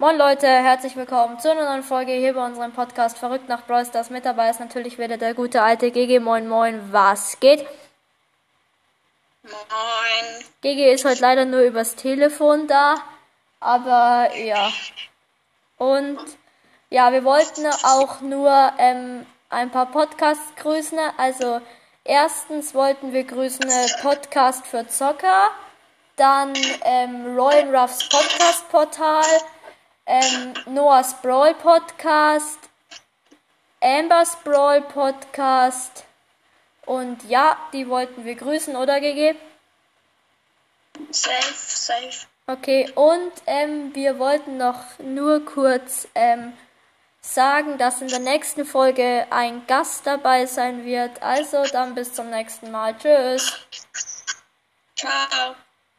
Moin Leute, herzlich willkommen zu einer neuen Folge hier bei unserem Podcast Verrückt nach Brawl Stars. Mit dabei ist natürlich wieder der gute alte GG. Moin Moin, was geht? Moin. GG ist heute leider nur übers Telefon da, aber ja. Und ja, wir wollten auch nur ähm, ein paar Podcasts grüßen. Also erstens wollten wir grüßen äh, Podcast für Zocker, dann ähm, Royal Ruffs Podcast Portal ähm, Noahs Brawl Podcast, Ambers Brawl Podcast und ja, die wollten wir grüßen, oder GG? Safe, safe. Okay, und ähm, wir wollten noch nur kurz ähm, sagen, dass in der nächsten Folge ein Gast dabei sein wird. Also dann bis zum nächsten Mal. Tschüss. Ciao.